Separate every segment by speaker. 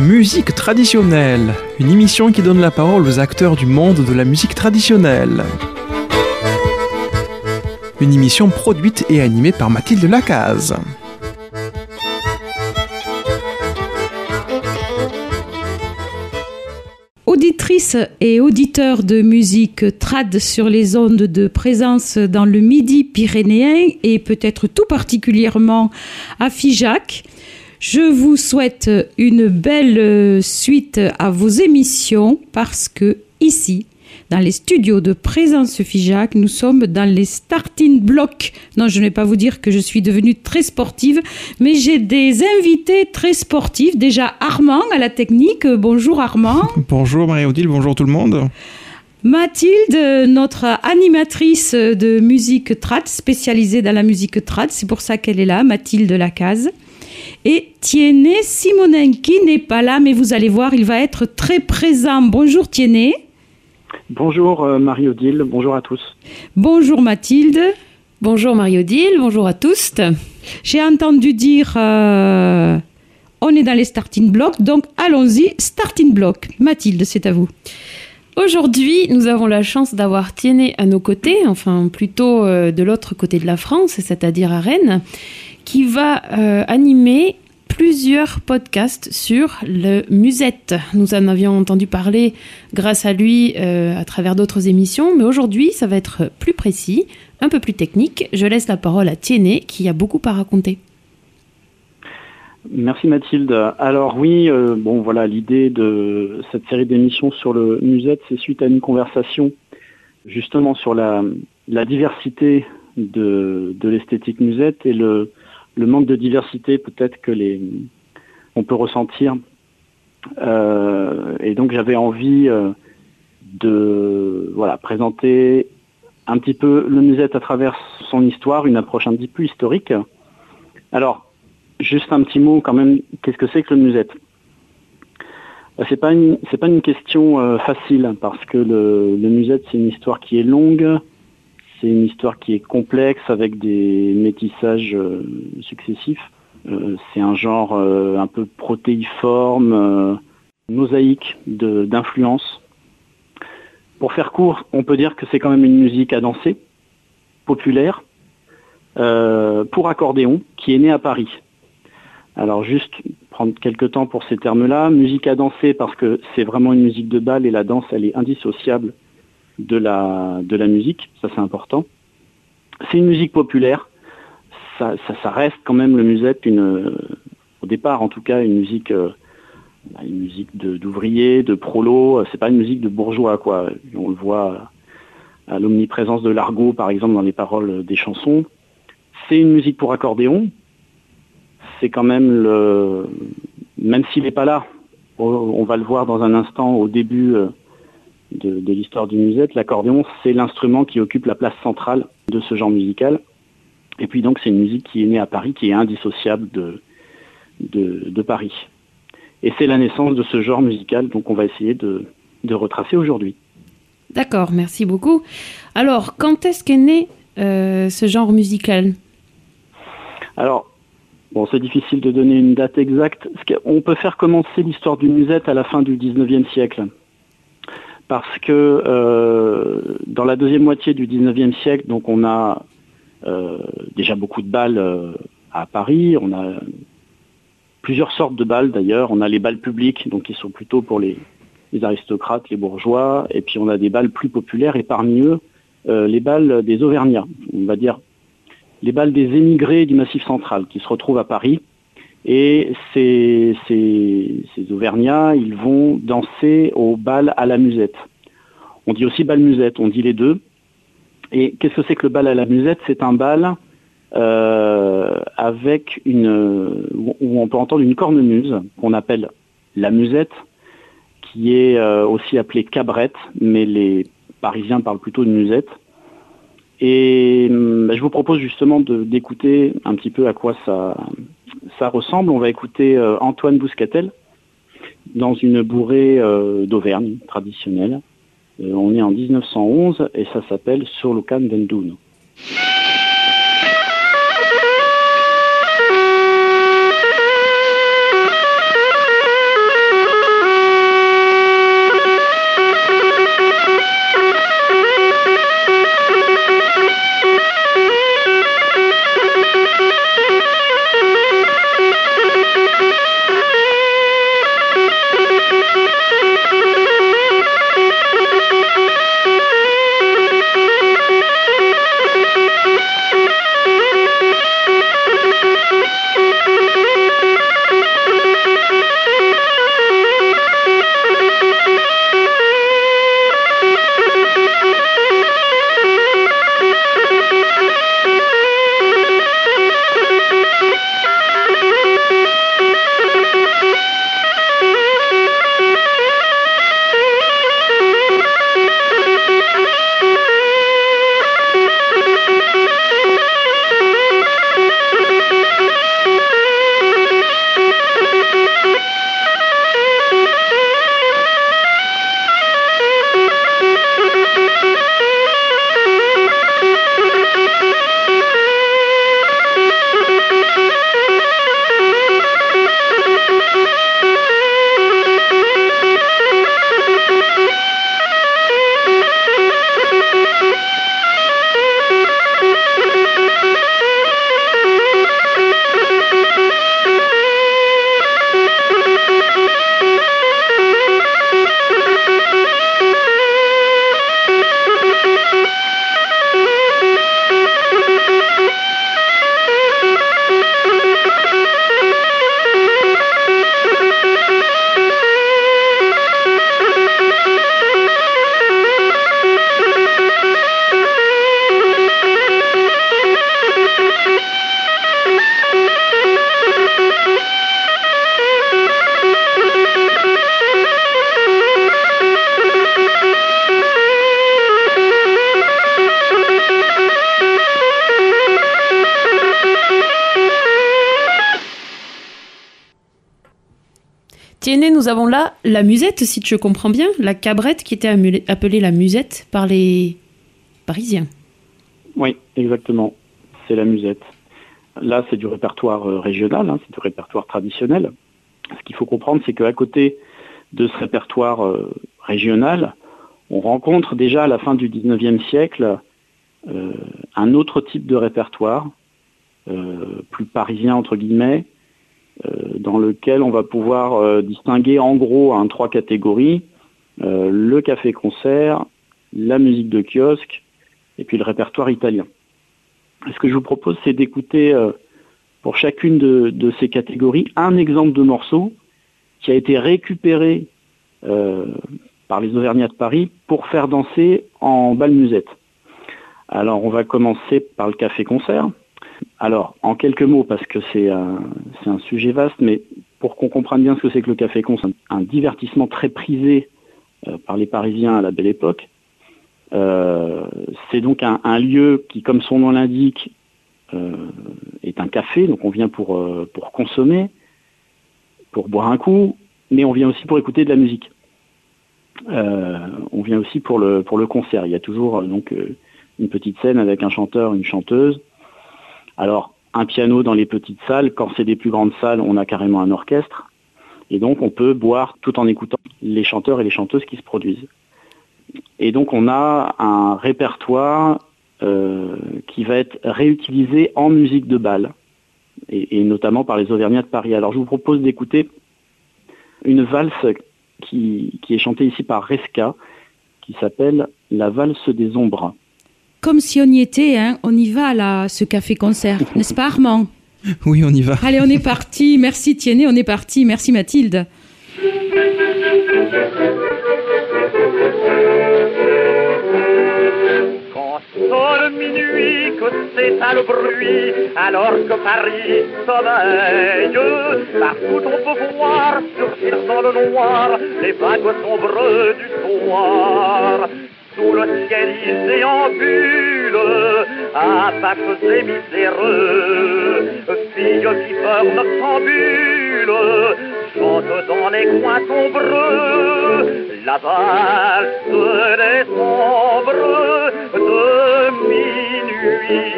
Speaker 1: Musique traditionnelle, une émission qui donne la parole aux acteurs du monde de la musique traditionnelle. Une émission produite et animée par Mathilde Lacaze.
Speaker 2: Auditrices et auditeurs de musique trad sur les ondes de présence dans le Midi pyrénéen et peut-être tout particulièrement à Figeac, je vous souhaite une belle suite à vos émissions parce que ici, dans les studios de Présence Figeac. Nous sommes dans les starting blocks. Non, je ne vais pas vous dire que je suis devenue très sportive, mais j'ai des invités très sportifs. Déjà Armand à la technique. Bonjour Armand.
Speaker 1: bonjour Marie-Odile, bonjour tout le monde.
Speaker 2: Mathilde, notre animatrice de musique trad, spécialisée dans la musique trad, c'est pour ça qu'elle est là, Mathilde Lacaze. Et Tiennet Simonin qui n'est pas là, mais vous allez voir, il va être très présent. Bonjour Tiennet.
Speaker 3: Bonjour euh, Marie-Odile, bonjour à tous.
Speaker 2: Bonjour Mathilde.
Speaker 4: Bonjour Marie-Odile, bonjour à tous.
Speaker 2: J'ai entendu dire euh, on est dans les starting blocks, donc allons-y, starting block. Mathilde, c'est à vous.
Speaker 4: Aujourd'hui, nous avons la chance d'avoir Tiennet à nos côtés, enfin plutôt euh, de l'autre côté de la France, c'est-à-dire à Rennes, qui va animer plusieurs podcasts sur le musette. Nous en avions entendu parler grâce à lui euh, à travers d'autres émissions, mais aujourd'hui ça va être plus précis, un peu plus technique. Je laisse la parole à Tiennet qui a beaucoup à raconter.
Speaker 3: Merci Mathilde. Alors oui, euh, bon voilà, l'idée de cette série d'émissions sur le musette, c'est suite à une conversation justement sur la, diversité de, de l'esthétique musette et le, le manque de diversité peut-être que les on peut ressentir. Euh, et donc j'avais envie euh, de voilà présenter un petit peu le musette à travers son histoire, une approche un petit peu historique. Alors, juste un petit mot quand même, qu'est-ce que c'est que le musette? Bah, c'est pas une c'est pas une question euh, facile parce que le, le musette c'est une histoire qui est longue, c'est une histoire qui est complexe avec des métissages euh, successifs. Euh, c'est un genre euh, un peu protéiforme, mosaïque d'influence. Pour faire court, on peut dire que c'est quand même une musique à danser, populaire, pour accordéon, qui est née à Paris. Alors juste prendre quelques temps pour ces termes-là. Musique à danser parce que c'est vraiment une musique de bal et la danse, elle est indissociable de la, de musique, ça c'est important. C'est une musique populaire, ça, reste quand même le musette, au départ en tout cas, une musique, euh, une musique d'ouvriers, de, prolos, c'est pas une musique de bourgeois quoi. On le voit à l'omniprésence de l'argot par exemple dans les paroles des chansons. C'est une musique pour accordéon, c'est quand même le, même s'il n'est pas là, on va le voir dans un instant au début euh, de, l'histoire du musette, l'accordéon, c'est l'instrument qui occupe la place centrale de ce genre musical. Et puis donc c'est une musique qui est née à Paris, qui est indissociable de, de, Paris. Et c'est la naissance de ce genre musical, donc on va essayer de, retracer aujourd'hui.
Speaker 4: D'accord, merci beaucoup. Alors, quand est-ce qu'est né euh, ce genre musical?
Speaker 3: Alors, bon, c'est difficile de donner une date exacte. On peut faire commencer l'histoire du musette à la fin du 19e siècle parce que euh, dans la deuxième moitié du 19e siècle, donc on a euh, déjà beaucoup de balles euh, à Paris, on a plusieurs sortes de balles d'ailleurs, on a les balles publiques, donc qui sont plutôt pour les, aristocrates, les bourgeois, et puis on a des balles plus populaires, et parmi eux, les balles des Auvergnats, on va dire les balles des émigrés du Massif central, qui se retrouvent à Paris, et ces, Auvergnats, ils vont danser au bal à la musette. On dit aussi bal musette, on dit les deux. Et qu'est-ce que c'est que le bal à la musette? C'est un bal euh, avec une où on peut entendre une cornemuse qu'on appelle la musette, qui est euh, aussi appelée cabrette, mais les Parisiens parlent plutôt de musette. Et bah, je vous propose justement d'écouter un petit peu à quoi ça, ça ressemble. On va écouter euh, Antoine Bouscatel dans une bourrée euh, d'Auvergne traditionnelle. Euh, on est en 1911 et ça s'appelle Sur le can d'Endoun.
Speaker 4: nous avons là la musette, si tu comprends bien, la cabrette qui était appelée la musette par les Parisiens.
Speaker 3: Oui, exactement. C'est la musette. Là, c'est du répertoire euh, régional, hein, c'est du répertoire traditionnel. Ce qu'il faut comprendre, c'est qu'à côté de ce répertoire euh, régional, on rencontre déjà à la fin du 19e siècle euh, un autre type de répertoire, plus parisien entre guillemets, dans lequel on va pouvoir distinguer en gros en trois catégories, le café-concert, la musique de kiosque et puis le répertoire italien. Ce que je vous propose, c'est d'écouter pour chacune de, ces catégories un exemple de morceau qui a été récupéré par les Auvergnats de Paris pour faire danser en bal musette. Alors on va commencer par le café-concert. Alors, en quelques mots, parce que c'est un, sujet vaste, mais pour qu'on comprenne bien ce que c'est que le Café Con, c'est un, divertissement très prisé euh, par les Parisiens à la belle époque. Euh, c'est donc un, lieu qui, comme son nom l'indique, euh, est un café, donc on vient pour, pour consommer, pour boire un coup, mais on vient aussi pour écouter de la musique. on vient aussi pour le, pour le concert. Il y a toujours donc une petite scène avec un chanteur, une chanteuse, alors, un piano dans les petites salles, quand c'est des plus grandes salles, on a carrément un orchestre. Et donc, on peut boire tout en écoutant les chanteurs et les chanteuses qui se produisent. Et donc, on a un répertoire euh, qui va être réutilisé en musique de bal, et, notamment par les Auvergnats de Paris. Alors, je vous propose d'écouter une valse qui, qui est chantée ici par Resca, qui s'appelle La valse des ombres
Speaker 2: comme si on y était, hein, on y va là, ce café-concert, n'est-ce pas Armand?
Speaker 1: Oui, on y va.
Speaker 2: Allez, on est parti. Merci Tiennet, on est parti. Merci Mathilde.
Speaker 5: Quand sonne minuit, que s'éteint le bruit, alors que Paris sommeille, partout on peut voir, surgir dans le noir, les vagues sombres du soir. Sous le ciel il déambule, apaches et miséreux, filles qui forment noctambule, chantent dans les coins sombreux, la valse des sombres de minuit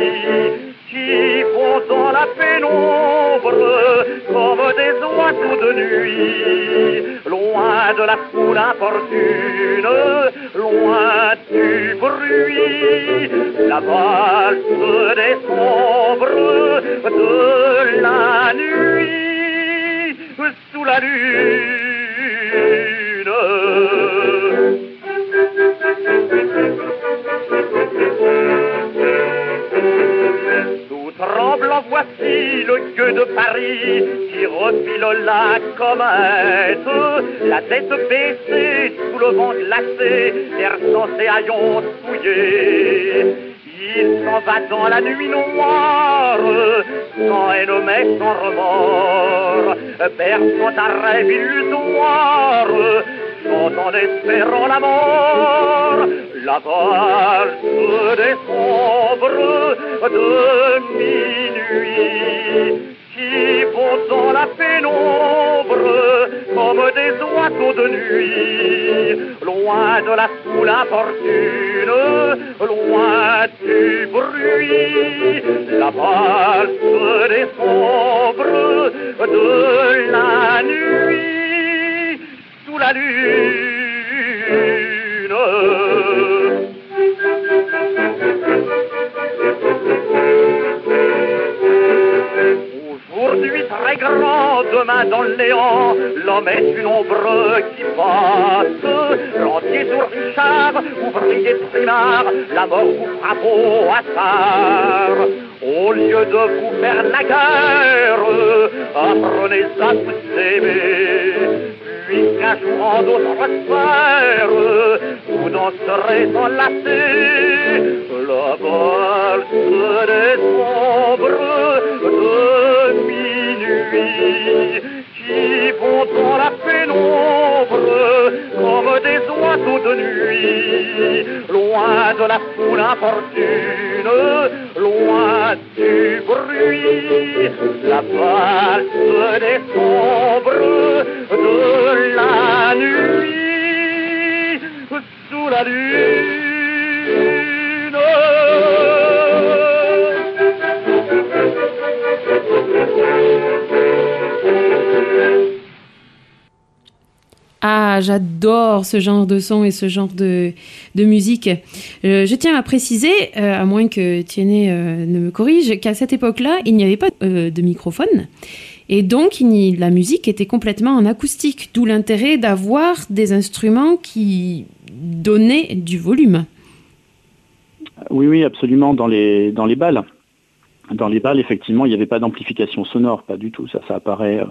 Speaker 5: qui font dans la pénombre comme des oiseaux de nuit, loin de la foule importune, loin du bruit, la valse des sombres la lune. Tout tremblant, voici le gueux de Paris qui refile la comète, la tête baissée sous le vent glacé, versant ses haillons souillés. Il s'en va dans la nuit noire, sans haine sans remords, berçant un rêve illusoire, chantant en espérant la mort, la valse des sombres de minuit qui vont dans la pénombre comme des oiseaux de nuit, loin de la foule importune, loin du bruit, la valse des sombres de la nuit, sous la lune. Aujourd'hui très grand, demain dans le néant, l'homme est une ombre passe. Rentier sur Richard, ouvrier primard, la mort vous frappe au hasard. Au lieu de vous faire la guerre, apprenez à vous aimer. Puis qu'un jour en d'autres sphères, vous danserez enlacés. La valse des sombres de minuit qui vont dans la pénombre de nuit, loin de la foule importune, loin du bruit, la valse des sombres de la nuit, sous la lune.
Speaker 4: Ah, j'adore ce genre de son et ce genre de, musique. Euh, je tiens à préciser, euh, à moins que Tiennet euh, ne me corrige, qu'à cette époque-là, il n'y avait pas de microphone. Et donc, la musique était complètement en acoustique, d'où l'intérêt d'avoir des instruments qui donnaient du volume.
Speaker 3: Oui, oui, absolument, dans les, dans les balles. Dans les balles, effectivement, il n'y avait pas d'amplification sonore, pas du tout. Ça, ça apparaît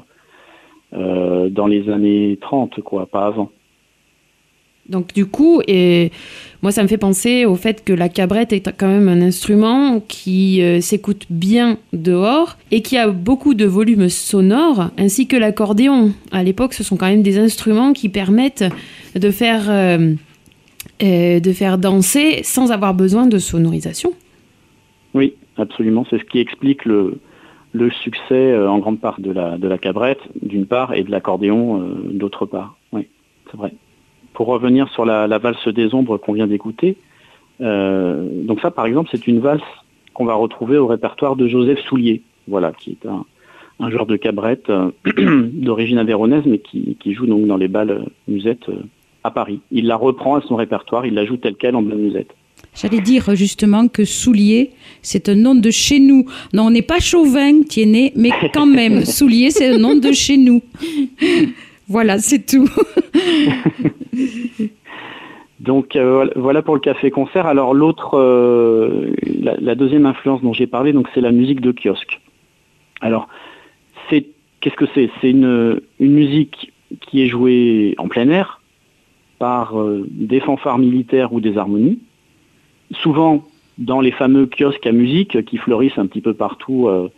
Speaker 3: euh, dans les années 30, quoi, pas avant.
Speaker 4: Donc du coup, et moi ça me fait penser au fait que la cabrette est quand même un instrument qui euh, s'écoute bien dehors et qui a beaucoup de volume sonore, ainsi que l'accordéon. À l'époque, ce sont quand même des instruments qui permettent de faire, euh, euh, de faire danser sans avoir besoin de sonorisation.
Speaker 3: Oui, absolument. C'est ce qui explique le, le succès euh, en grande part de la, cabrette, d'une part, et de l'accordéon, euh, d'autre part. Oui, c'est vrai. Pour revenir sur la, valse des ombres qu'on vient d'écouter, euh, donc ça, par exemple, c'est une valse qu'on va retrouver au répertoire de Joseph Soulier, voilà, qui est un, joueur de cabrette d'origine avéronaise, mais qui, joue donc dans les balles musettes à Paris. Il la reprend à son répertoire, il la joue telle quelle en bal musette.
Speaker 2: J'allais dire justement que Soulier, c'est un nom de chez nous. Non, on n'est pas chauvin, Tiennet, mais quand même, Soulier, c'est un nom de chez nous. Voilà, c'est tout.
Speaker 3: Donc euh, voilà pour le café-concert. Alors l'autre, euh, la, la deuxième influence dont j'ai parlé, donc c'est la musique de kiosque. Alors c'est qu'est-ce que c'est? C'est une, une musique qui est jouée en plein air par euh, des fanfares militaires ou des harmonies, souvent dans les fameux kiosques à musique qui fleurissent un petit peu partout euh,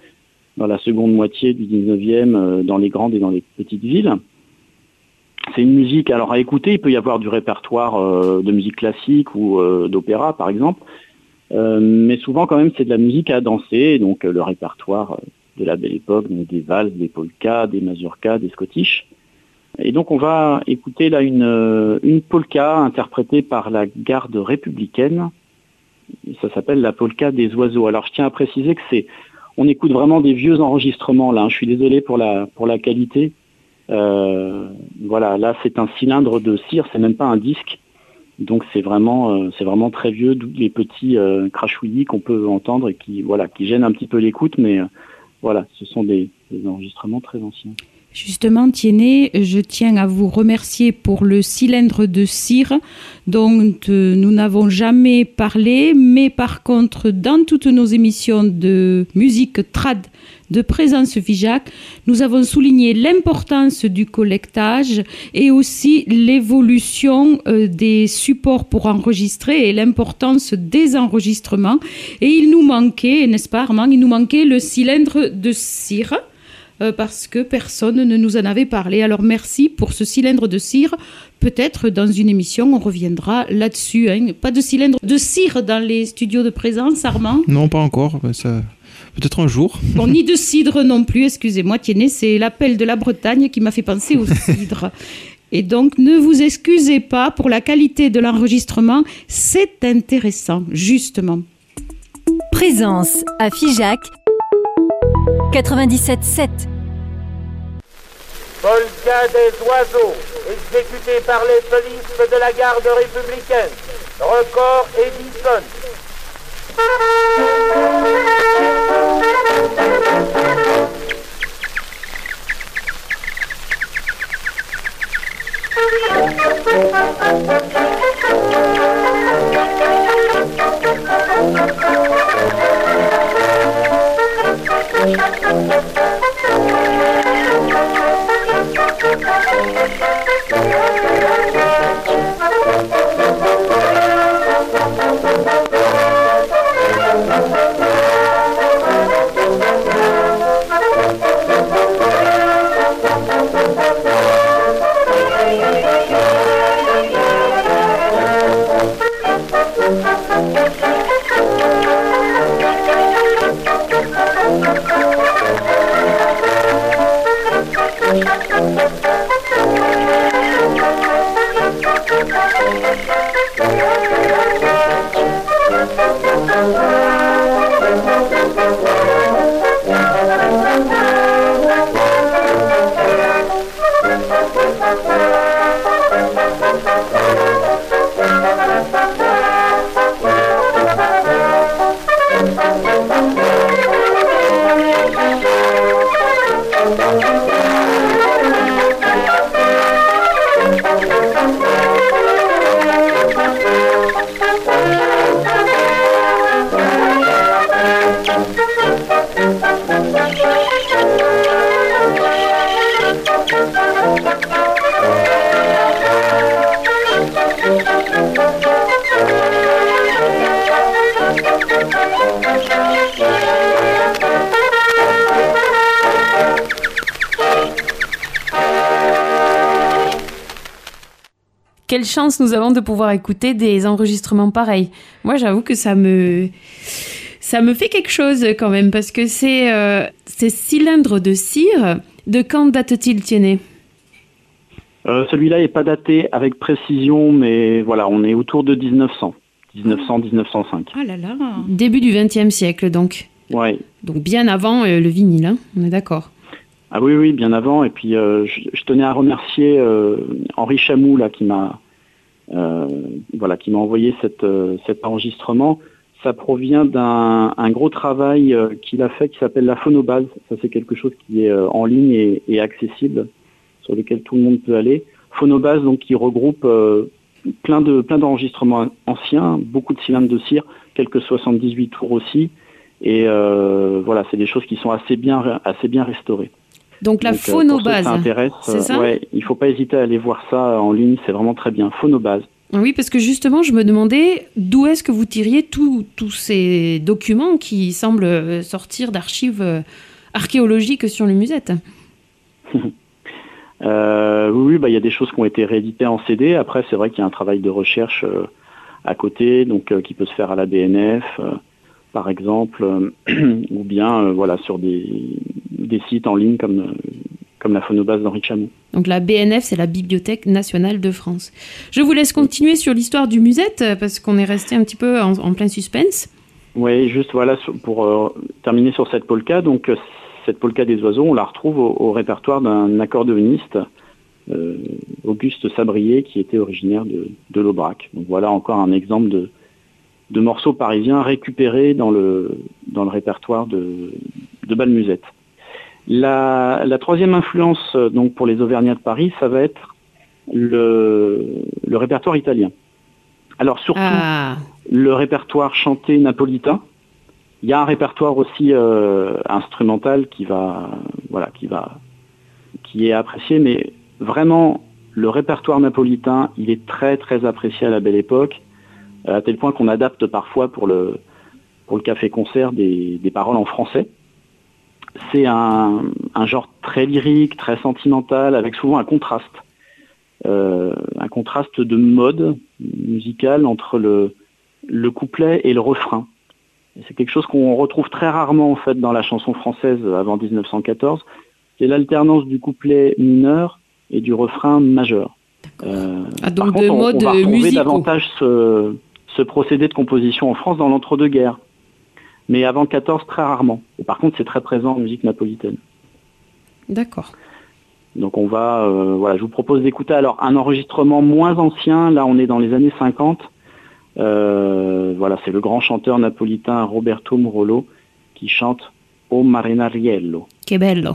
Speaker 3: dans la seconde moitié du 19e, euh, dans les grandes et dans les petites villes. C'est une musique, alors à écouter, il peut y avoir du répertoire euh, de musique classique ou d'opéra par exemple, mais souvent quand même c'est de la musique à danser, donc le répertoire de la belle époque, des valses, des polkas, des mazurkas, des scottish. Et donc on va écouter là une polka interprétée par la garde républicaine. Ça s'appelle la polka des oiseaux. Alors je tiens à préciser que c'est, on écoute vraiment des vieux enregistrements là. hein. Je suis désolé pour la pour la qualité. Euh, voilà, là c'est un cylindre de cire, c'est même pas un disque. Donc c'est vraiment euh, c'est vraiment très vieux, d'où les petits euh, crachouillis qu'on peut entendre et qui voilà qui gênent un petit peu l'écoute, mais voilà, ce sont des enregistrements très anciens.
Speaker 2: Justement, Tiennet, je tiens à vous remercier pour le cylindre de cire dont euh, nous n'avons jamais parlé, mais par contre, dans toutes nos émissions de musique trad de présence FIJAC, nous avons souligné l'importance du collectage et aussi l'évolution euh, des supports pour enregistrer et l'importance des enregistrements. Et il nous manquait, n'est-ce pas Armand, il nous manquait le cylindre de cire euh, parce que personne ne nous en avait parlé. Alors merci pour ce cylindre de cire. Peut-être dans une émission, on reviendra là-dessus. Hein. Pas de cylindre de cire dans les studios de présence, Armand?
Speaker 1: Non, pas encore. Ça... Peut-être un jour.
Speaker 2: Bon, ni de cidre non plus, excusez-moi, Tiennet, c'est l'appel de la Bretagne qui m'a fait penser au cidre. Et donc, ne vous excusez pas pour la qualité de l'enregistrement, c'est intéressant, justement.
Speaker 6: Présence à Figeac 97.7
Speaker 7: Polka des oiseaux, exécuté par les polices de la garde républicaine. Record Edison.
Speaker 4: Quelle chance nous avons de pouvoir écouter des enregistrements pareils. Moi, j'avoue que ça me ça me fait quelque chose quand même parce que c'est euh, ces cylindres de cire. De quand date-t-il, Tiennet?
Speaker 3: Euh, Celui-là n'est pas daté avec précision, mais voilà, on est autour de 1900. 1900-1905.
Speaker 2: Ah là là
Speaker 4: Début du XXe siècle, donc.
Speaker 3: Ouais.
Speaker 4: Donc bien avant euh, le vinyle, hein, on est d'accord.
Speaker 3: Ah oui, oui, bien avant. Et puis, je, je, tenais à remercier Henri Chamou, là, qui m'a euh, voilà, envoyé cette, euh, cet enregistrement. Ça provient d'un gros travail euh, qu'il a fait qui s'appelle la phonobase. Ça, c'est quelque chose qui est en ligne et, accessible, sur lequel tout le monde peut aller. Phonobase, donc, qui regroupe plein de plein d'enregistrements anciens, beaucoup de cylindres de cire, quelques 78 tours aussi. Et voilà, c'est des choses qui sont assez bien assez bien restaurées.
Speaker 4: Donc la phonobase.
Speaker 3: c'est ça ouais, il faut pas hésiter à aller voir ça en ligne, c'est vraiment très bien. Phonobase.
Speaker 4: Oui, parce que justement, je me demandais d'où est-ce que vous tiriez tous ces documents qui semblent sortir d'archives euh, archéologiques sur le musette.
Speaker 3: euh, oui, bah, il y a des choses qui ont été rééditées en CD. Après, c'est vrai qu'il y a un travail de recherche euh, à côté, donc euh, qui peut se faire à la BNF, par exemple, ou bien voilà sur des, des sites en ligne comme, comme la phonobase d'Henri Chamou.
Speaker 4: Donc la BNF, c'est la Bibliothèque nationale de France. Je vous laisse continuer sur l'histoire du musette, parce qu'on est resté un petit peu en, plein suspense.
Speaker 3: Oui, juste voilà, pour euh, terminer sur cette polka, donc euh, cette polka des oiseaux, on la retrouve au, répertoire d'un accordéoniste, euh, Auguste Sabrier, qui était originaire de, de l'Aubrac. Donc voilà encore un exemple de, de morceaux parisiens récupérés dans le, dans le répertoire de, de Balmusette. La, la troisième influence donc pour les Auvergnats de Paris, ça va être le, le répertoire italien. Alors surtout
Speaker 4: Ah,
Speaker 3: le répertoire chanté napolitain. Il y a un répertoire aussi euh, instrumental qui va, voilà, qui va, qui est apprécié, mais vraiment le répertoire napolitain, il est très très apprécié à la Belle Époque, à tel point qu'on adapte parfois pour le pour le café-concert des, des paroles en français. C'est un, un genre très lyrique, très sentimental, avec souvent un contraste, Euh, un contraste de mode musical entre le le couplet et le refrain. C'est quelque chose qu'on retrouve très rarement en fait dans la chanson française avant 1914. C'est l'alternance du couplet mineur et du refrain majeur. Euh,
Speaker 4: Ah,
Speaker 3: par
Speaker 4: donc
Speaker 3: contre,
Speaker 4: de
Speaker 3: on, va retrouver davantage ce, ce procédé de composition en France dans l'entre-deux-guerres. Mais avant 14, très rarement. Et par contre, c'est très présent en musique napolitaine.
Speaker 4: D'accord.
Speaker 3: Donc on va, euh, voilà, je vous propose d'écouter alors un enregistrement moins ancien. Là, on est dans les années 50. Euh, voilà, c'est le grand chanteur napolitain Roberto Murolo qui chante O Marinariello.
Speaker 4: Que bello.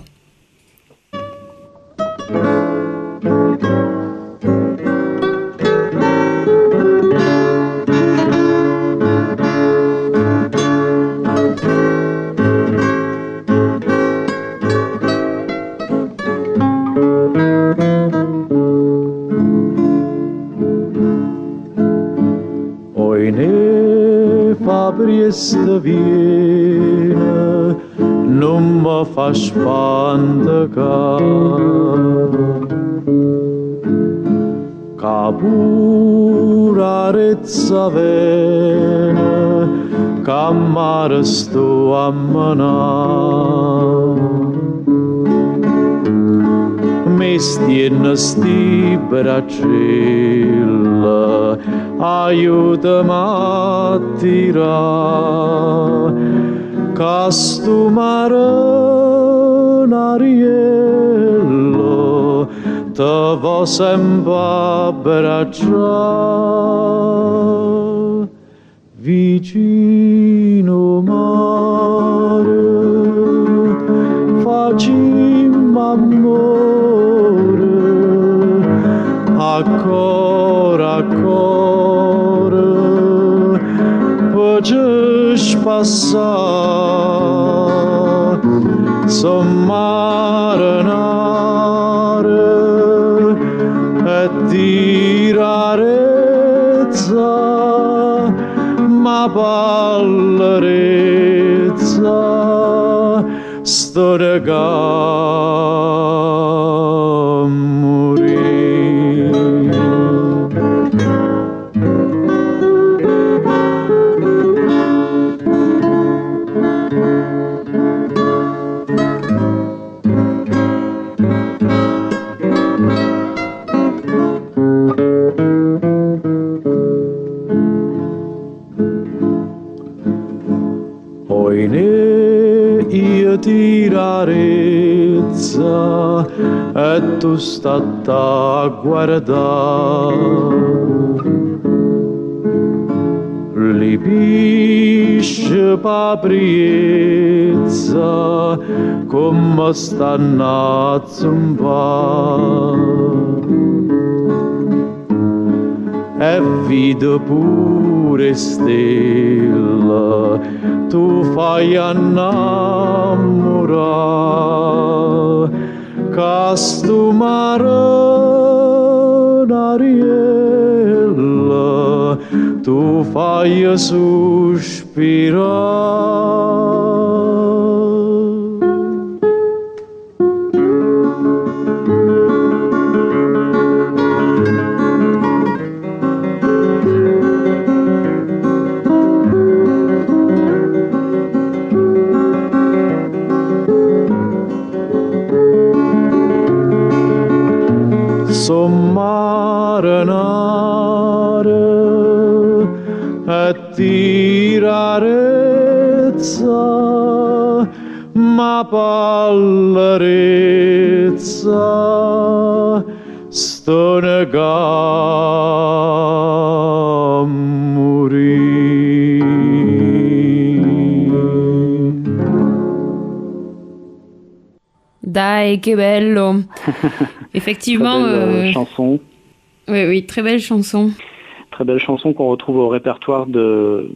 Speaker 8: să vină, nu mă faci pandă ca. Ca burareț venă, ca marăs tu amănat mesti jednosti bračila braccella, aiutami a tirare, casto marinariello, te vo sempre abbracciare, vicino mare, facciamo amore, ancora, passar sommare nare e tirarezza ma ballerezza sto regal e tu stata a guardare. Lipisce papriezza come stanno a e vedo pure stella, tu fai innamorare, castumară arielă, tu fai suspirar. Stonega morì.
Speaker 4: Dai, que bello. Effectivement.
Speaker 3: Très belle, euh,
Speaker 4: euh,
Speaker 3: chanson.
Speaker 4: Oui, oui, très belle chanson.
Speaker 3: Très belle chanson qu'on retrouve au répertoire de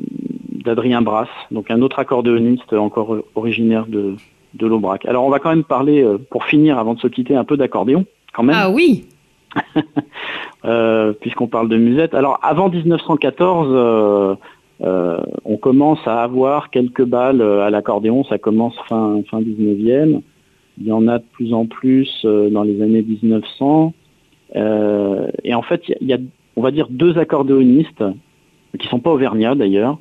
Speaker 3: d'Adrien Brass, donc un autre accordéoniste encore originaire de, de l'Aubrac. Alors on va quand même parler, euh, pour finir, avant de se quitter, un peu d'accordéon, quand même.
Speaker 4: Ah oui.
Speaker 3: Euh, puisqu'on parle de musette. Alors avant 1914, euh, euh, on commence à avoir quelques balles à l'accordéon, ça commence fin, fin 19e. Il y en a de plus en plus dans les années 1900. Euh, et en fait, il y, y a, on va dire, deux accordéonistes, qui sont pas auvergnats d'ailleurs.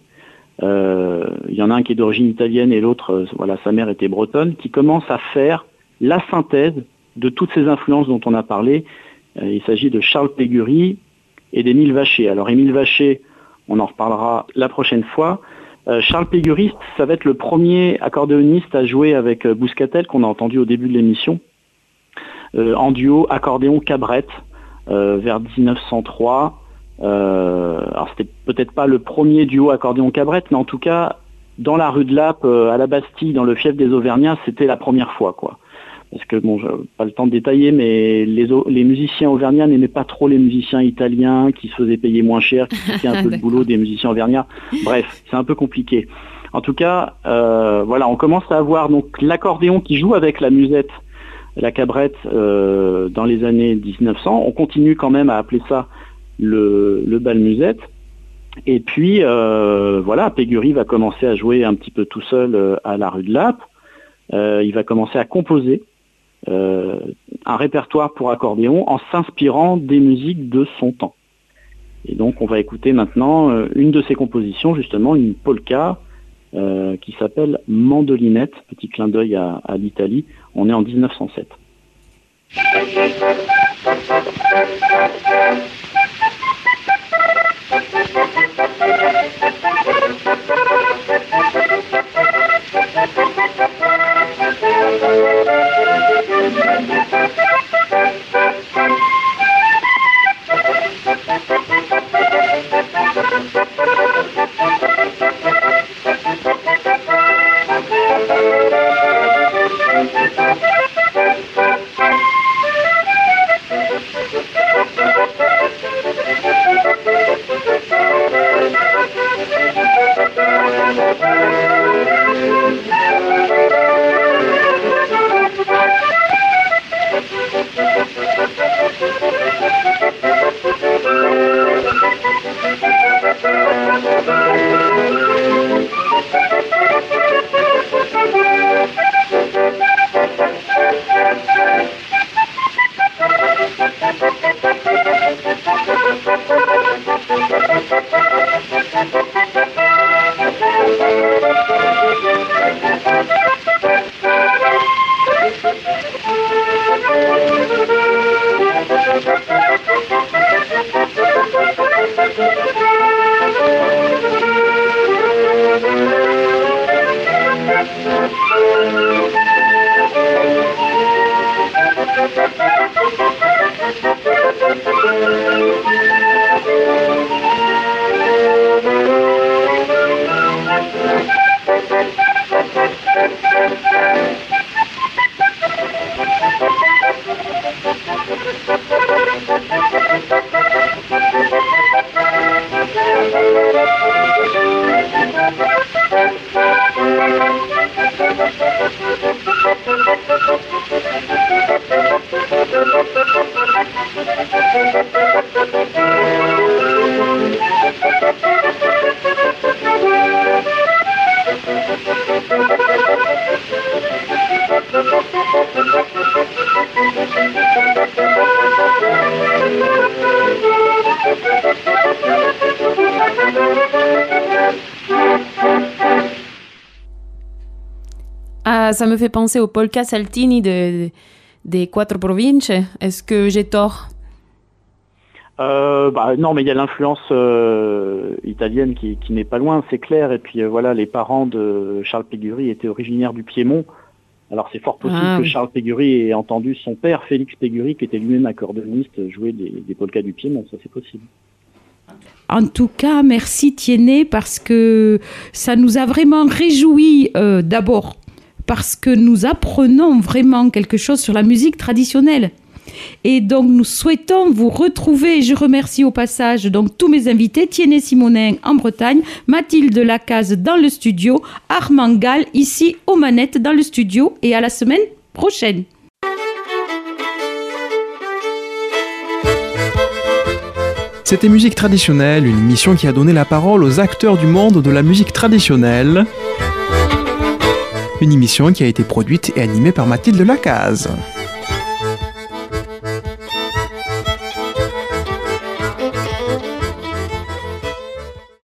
Speaker 3: Euh, il y en a un qui est d'origine italienne et l'autre, euh, voilà, sa mère était bretonne, qui commencent à faire la synthèse de toutes ces influences dont on a parlé. Euh, il s'agit de Charles Pégury et d'Émile Vacher. Alors Émile Vacher, on en reparlera la prochaine fois. Euh, Charles Pégury, ça va être le premier accordéoniste à jouer avec euh, Bouscatel qu'on a entendu au début de l'émission, euh, en duo accordéon-cabrette euh, vers 1903. Euh, alors c'était peut-être pas le premier duo accordéon-cabrette, mais en tout cas dans la rue de Lappe, euh, à la Bastille, dans le fief des Auvergnats, c'était la première fois quoi. Parce que bon, pas le temps de détailler, mais les, musiciens auvergnats n'aimaient pas trop les musiciens italiens qui se faisaient payer moins cher, qui piquaient un peu le boulot des musiciens auvergnats. Bref, c'est un peu compliqué. En tout cas, euh, voilà, on commence à avoir donc l'accordéon qui joue avec la musette, la cabrette euh, dans les années 1900. On continue quand même à appeler ça le, le bal musette. Et puis euh, voilà, Pégury va commencer à jouer un petit peu tout seul euh, à la rue de Lappe. Euh, il va commencer à composer euh, un répertoire pour accordéon en s'inspirant des musiques de son temps. Et donc on va écouter maintenant une de ses compositions, justement une polka qui s'appelle Mandolinette, petit clin d'œil à l'Italie. On est en 1907.
Speaker 4: Ah, ça me fait penser au polka saltini de, des Quattro Province. Est-ce que j'ai tort?
Speaker 3: Euh, bah, non, mais il y a l'influence euh, italienne qui, qui n'est pas loin, c'est clair. Et puis euh, voilà, les parents de Charles Pégury étaient originaires du Piémont. Alors c'est fort possible
Speaker 4: Ah,
Speaker 3: que
Speaker 4: oui.
Speaker 3: Charles Pégury ait entendu son père, Félix Pégury, qui était lui-même accordéoniste, jouer des, des polkas du Piémont. Ça c'est possible.
Speaker 2: En tout cas, merci Tiennet parce que ça nous a vraiment réjoui euh, d'abord parce que nous apprenons vraiment quelque chose sur la musique traditionnelle. Et donc nous souhaitons vous retrouver. Je remercie au passage donc tous mes invités Tiennet Simonin en Bretagne, Mathilde Lacaze dans le studio, Armand Gall ici aux manettes dans le studio et à la semaine prochaine.
Speaker 1: C'était Musique traditionnelle, une émission qui a donné la parole aux acteurs du monde de la musique traditionnelle. Une émission qui a été produite et animée par Mathilde Lacaze.